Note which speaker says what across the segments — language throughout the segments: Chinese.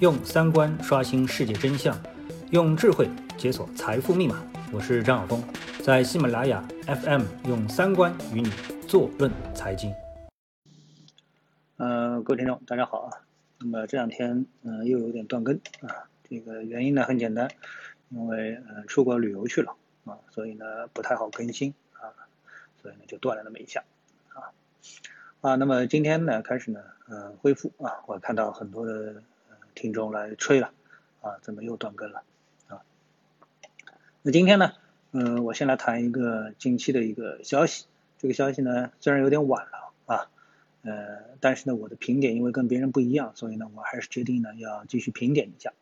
Speaker 1: 用三观刷新世界真相，用智慧解锁财富密码。我是张晓峰，在喜马拉雅 FM 用三观与你坐论财经。呃，各位听众，大家好啊。那么这两天，嗯，又有点断更啊。这个原因呢很简单，因为呃出国旅游去了啊，所以呢不太好更新啊，所以呢就断了那么一下啊。啊，那么今天呢开始呢，呃，恢复啊，我看到很多的听众来催了啊，怎么又断更了啊？那今天呢，嗯，我先来谈一个近期的一个消息。这个消息呢虽然有点晚了啊，呃，但是呢我的评点因为跟别人不一样，所以呢我还是决定呢要继续评点一下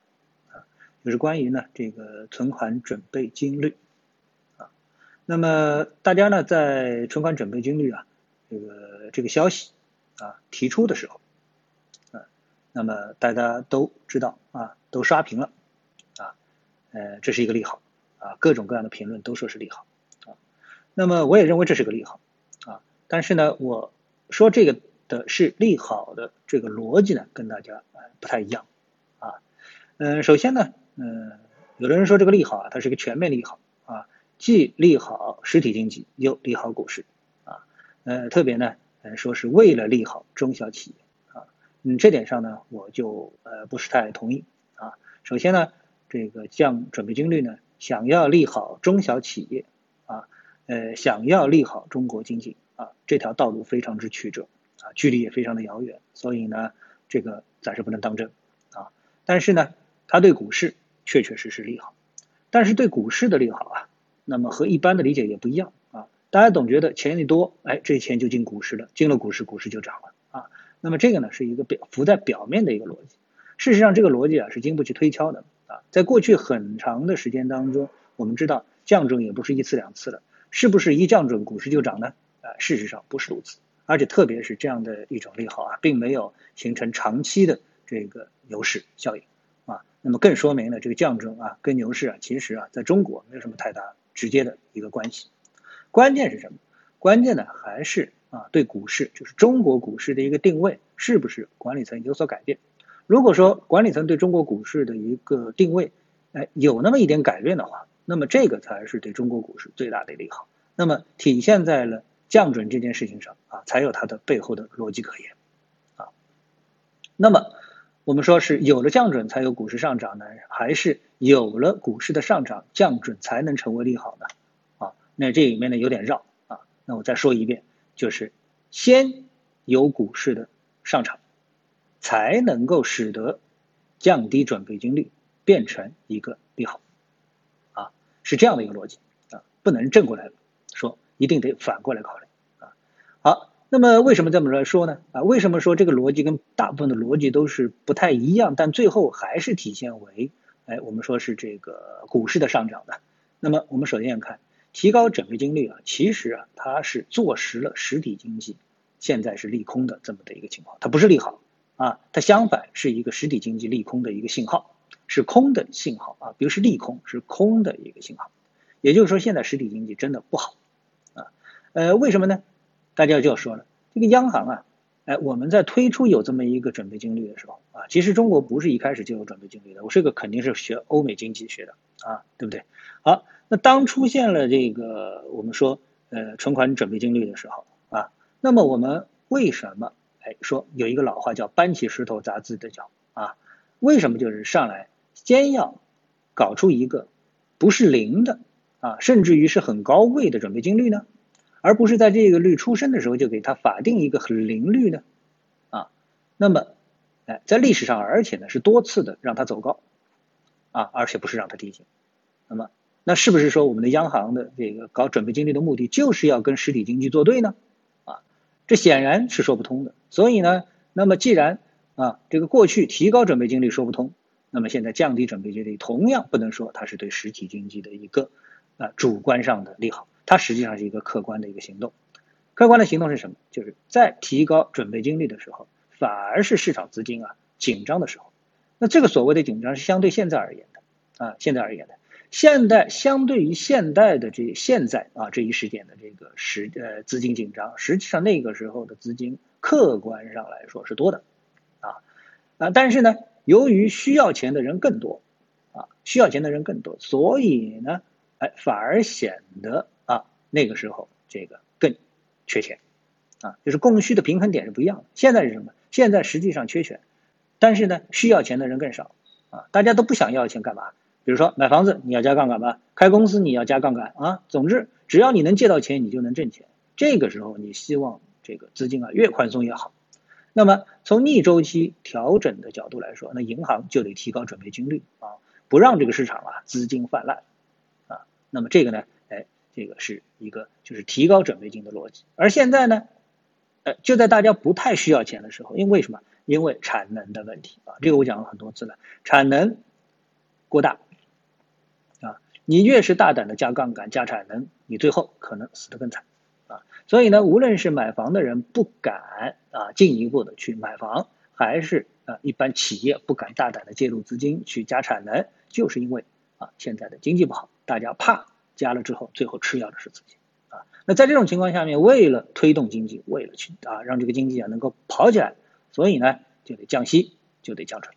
Speaker 1: 啊，就是关于呢这个存款准备金率啊。那么大家呢在存款准备金率啊。这个这个消息啊提出的时候，那么大家都知道啊，都刷屏了啊，呃，这是一个利好啊，各种各样的评论都说是利好啊，那么我也认为这是个利好啊，但是呢，我说这个的是利好的这个逻辑呢，跟大家不太一样啊，嗯，首先呢，嗯，有的人说这个利好啊，它是一个全面利好啊，既利好实体经济，又利好股市啊。呃，特别呢，呃，说是为了利好中小企业，嗯，这点上呢，我就呃不是太同意啊。首先呢，这个降准备金率呢，想要利好中小企业啊，呃，想要利好中国经济啊，这条道路非常之曲折啊，距离也非常的遥远，所以呢，这个暂时不能当真啊。但是呢，它对股市确确实实利好，但是对股市的利好啊，那么和一般的理解也不一样啊。大家总觉得钱一多，哎，这钱就进股市了，进了股市，股市就涨了。那么这个呢，是一个表浮在表面的一个逻辑。事实上，这个逻辑啊是经不起推敲的啊。在过去很长的时间当中，我们知道降准也不是一次两次了，是不是一降准股市就涨呢？啊，事实上不是如此。而且特别是这样的一种利好啊，并没有形成长期的这个牛市效应啊。那么更说明了这个降准啊跟牛市啊其实啊在中国没有什么太大直接的一个关系。关键是什么？关键呢还是啊，对股市，就是中国股市的一个定位，是不是管理层有所改变？如果说管理层对中国股市的一个定位，哎，有那么一点改变的话，那么这个才是对中国股市最大的利好。那么体现在了降准这件事情上啊，才有它的背后的逻辑可言啊。那么我们说是有了降准才有股市上涨呢，还是有了股市的上涨，降准才能成为利好呢？啊那这里面呢有点绕啊，那我再说一遍，就是先有股市的上涨，才能够使得降低准备金率变成一个利好，啊，是这样的一个逻辑啊，不能正过来说，一定得反过来考虑啊。好，那么为什么这么来说呢？啊，为什么说这个逻辑跟大部分的逻辑都是不太一样，但最后还是体现为，哎，我们说是这个股市的上涨的？那么我们首先看。提高准备金率啊，其实啊，它是坐实了实体经济现在是利空的这么的一个情况，它不是利好啊，它相反是一个实体经济利空的一个信号，是空的信号啊，比如是利空，是空的一个信号，也就是说现在实体经济真的不好啊，呃，为什么呢？大家就要说了，这个央行啊，哎，我们在推出有这么一个准备金率的时候啊，其实中国不是一开始就有准备金率的，我这个肯定是学欧美经济学的啊，对不对？好。那当出现了这个我们说呃存款准备金率的时候啊，那么我们为什么哎说有一个老话叫搬起石头砸自己的脚啊？为什么就是上来先要搞出一个不是零的啊，甚至于是很高位的准备金率呢？而不是在这个率出生的时候就给它法定一个很零率呢？啊，那么哎在历史上而且呢是多次的让它走高啊，而且不是让它递减，那么。那是不是说我们的央行的这个搞准备金率的目的就是要跟实体经济作对呢？啊，这显然是说不通的。所以呢，那么既然啊这个过去提高准备金率说不通，那么现在降低准备金率同样不能说它是对实体经济的一个啊主观上的利好，它实际上是一个客观的一个行动。客观的行动是什么？就是在提高准备金率的时候，反而是市场资金啊紧张的时候。那这个所谓的紧张是相对现在而言的啊，现在而言的。现代相对于现代的这现在啊这一时点的这个时呃资金紧张，实际上那个时候的资金客观上来说是多的，啊啊但是呢由于需要钱的人更多，啊，需要钱的人更多，所以呢，哎，反而显得啊，那个时候这个更缺钱，啊，就是供需的平衡点是不一样的。现在是什么？现在实际上缺钱，但是呢，需要钱的人更少，啊，大家都不想要钱干嘛？比如说买房子你要加杠杆吧，开公司你要加杠杆啊，总之只要你能借到钱，你就能挣钱。这个时候你希望这个资金啊越宽松越好。那么从逆周期调整的角度来说，那银行就得提高准备金率啊，不让这个市场啊资金泛滥啊。那么这个呢，哎，这个是一个就是提高准备金的逻辑。而现在呢，呃，就在大家不太需要钱的时候，因为什么？因为产能的问题啊，这个我讲了很多次了，产能过大，你越是大胆的加杠杆、加产能，你最后可能死得更惨。啊所以呢，无论是买房的人不敢啊进一步的去买房，还是啊一般企业不敢大胆的介入资金去加产能，就是因为啊现在的经济不好，大家怕加了之后最后吃掉的是自己啊。那在这种情况下面，为了推动经济，为了去啊让这个经济啊能够跑起来，所以呢就得降息，就得降准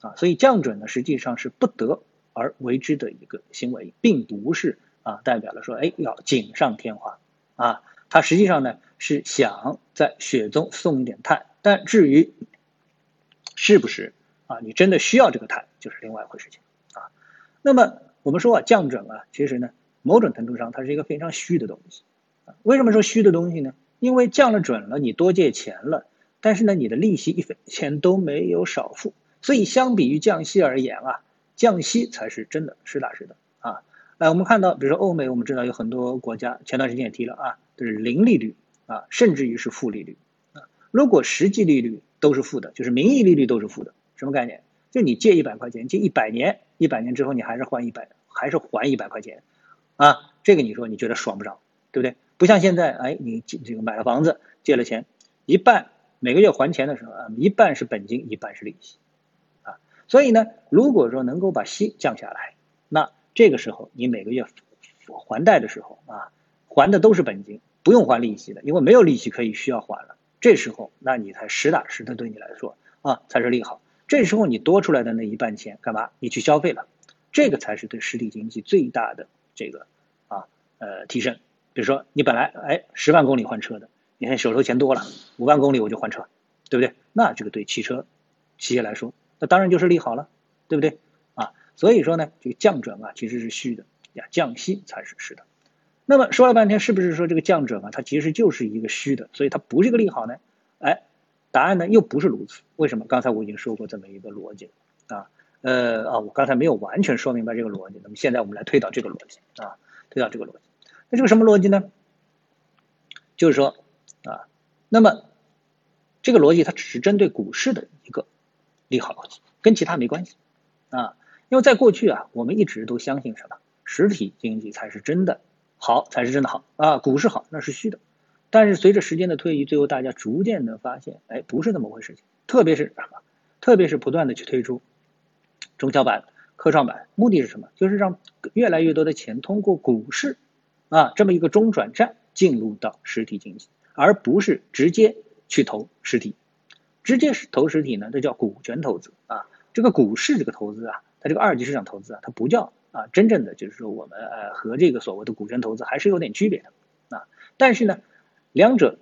Speaker 1: 啊。所以降准呢实际上是不得而为之的一个行为，并不是啊代表了说哎要锦上添花啊。它实际上呢是想在雪中送一点炭，但至于是不是啊，你真的需要这个炭，就是另外一回事情啊。那么我们说啊，降准啊，其实呢，某种程度上它是一个非常虚的东西。为什么说虚的东西呢？因为降了准了，你多借钱了，但是呢，你的利息一分钱都没有少付，所以相比于降息而言啊，降息才是真的实打实的啊。来，我们看到，比如说欧美，我们知道有很多国家，前段时间也提了啊。就是零利率啊，甚至于是负利率啊。如果实际利率都是负的，就是名义利率都是负的，什么概念？就你借一百块钱，借一百年，一百年之后你还是还一百，还是还一百块钱啊？这个你说你觉得爽不爽？对不对？不像现在，哎，你这个买了房子，借了钱，一半每个月还钱的时候啊，一半是本金，一半是利息。所以呢，如果说能够把息降下来，那这个时候你每个月还贷的时候啊，还的都是本金。不用还利息的，因为没有利息可以需要还了。这时候，那你才实打实的对你来说啊，才是利好。这时候你多出来的那一半钱干嘛？你去消费了，这个才是对实体经济最大的这个啊呃提升。比如说你本来哎十万公里换车的，你看手头钱多了，五万公里我就换车，对不对？那这个对汽车企业来说，那当然就是利好了，对不对？啊，所以说呢，这个降准啊其实是虚的呀，降息才是实的。那么说了半天，是不是说这个降准啊，它其实就是一个虚的，所以它不是一个利好呢？哎，答案呢又不是如此。为什么？刚才我已经说过这么一个逻辑啊，呃啊，我刚才没有完全说明白这个逻辑。那么现在我们来推导这个逻辑啊，推导这个逻辑。那这个什么逻辑呢？就是说啊，那么这个逻辑它只是针对股市的一个利好逻辑，跟其他没关系啊。因为在过去啊，我们一直都相信什么？实体经济才是真的。好才是真的好啊，股市好那是虚的，但是随着时间的推移，最后大家逐渐的发现，哎，不是那么回事情。特别是什么？特别是不断的去推出中小板、科创板，目的是什么？就是让越来越多的钱通过股市啊这么一个中转站进入到实体经济，而不是直接去投实体。直接是投实体呢，这叫股权投资啊。这个股市这个投资啊，它这个二级市场投资啊，它不叫。啊，真正的就是说，我们呃和这个所谓的股权投资还是有点区别的啊。但是呢，两者，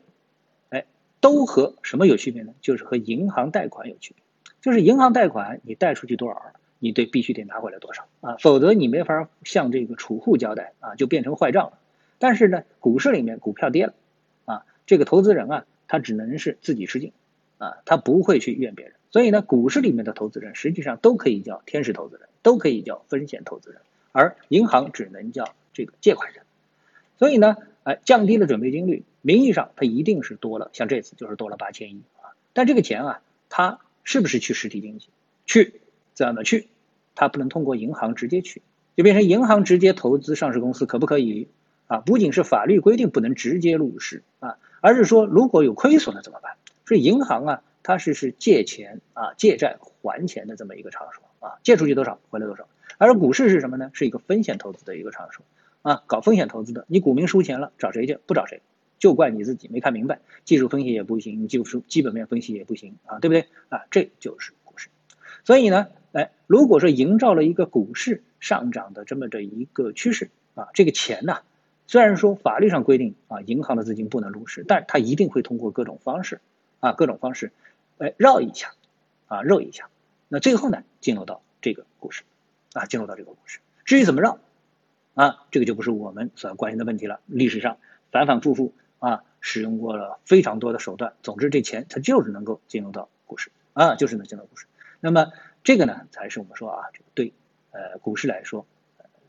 Speaker 1: 哎，都和什么有区别呢？就是和银行贷款有区别。就是银行贷款，你贷出去多少，你得必须得拿回来多少啊，否则你没法向这个储户交代啊，就变成坏账了。但是呢，股市里面股票跌了啊，这个投资人啊，他只能是自己吃劲啊，他不会去怨别人。所以呢，股市里面的投资人实际上都可以叫天使投资人，都可以叫风险投资人，而银行只能叫这个借款人。所以呢，哎，降低了准备金率，名义上它一定是多了，像这次就是多了八千亿啊。但这个钱啊，它是不是去实体经济？去怎么去？它不能通过银行直接去，就变成银行直接投资上市公司可不可以？啊，不仅是法律规定不能直接入市啊，而是说如果有亏损了怎么办？所以银行啊。它是是借钱啊，借债还钱的这么一个场所啊，借出去多少回来多少。而股市是什么呢？是一个风险投资的一个场所啊，搞风险投资的，你股民输钱了找谁去？不找谁，就怪你自己没看明白，技术分析也不行，你技术基本面分析也不行啊，对不对啊？这就是股市。所以呢，哎，如果说营造了一个股市上涨的这么的一个趋势啊，这个钱呢，虽然说法律上规定啊，银行的资金不能入市，但它一定会通过各种方式啊，各种方式，哎，绕一下，啊，绕一下，那最后呢，进入到这个股市，啊，进入到这个股市。至于怎么绕，啊，这个就不是我们所要关心的问题了。历史上反反复复啊，使用过了非常多的手段。总之，这钱它就是能够进入到股市啊，就是能进入股市。那么这个呢，才是我们说啊，对呃股市来说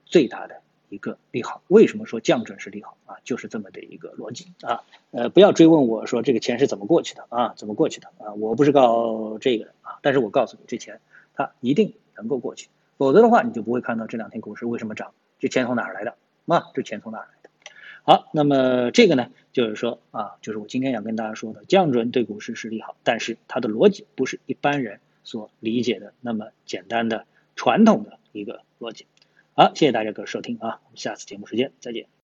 Speaker 1: 最大的一个利好。为什么说降准是利好啊？就是这么的一个逻辑啊。呃，不要追问我说这个钱是怎么过去的啊？怎么过去的啊？我不是搞这个的啊，但是我告诉你，这钱它一定能够过去。否则的话，你就不会看到这两天股市为什么涨？这钱从哪儿来的？啊，这钱从哪儿来的？好，那么这个呢，就是说啊，就是我今天想跟大家说的，降准对股市是利好，但是它的逻辑不是一般人所理解的那么简单的传统的一个逻辑。好，谢谢大家各位收听啊，我们下次节目时间再见。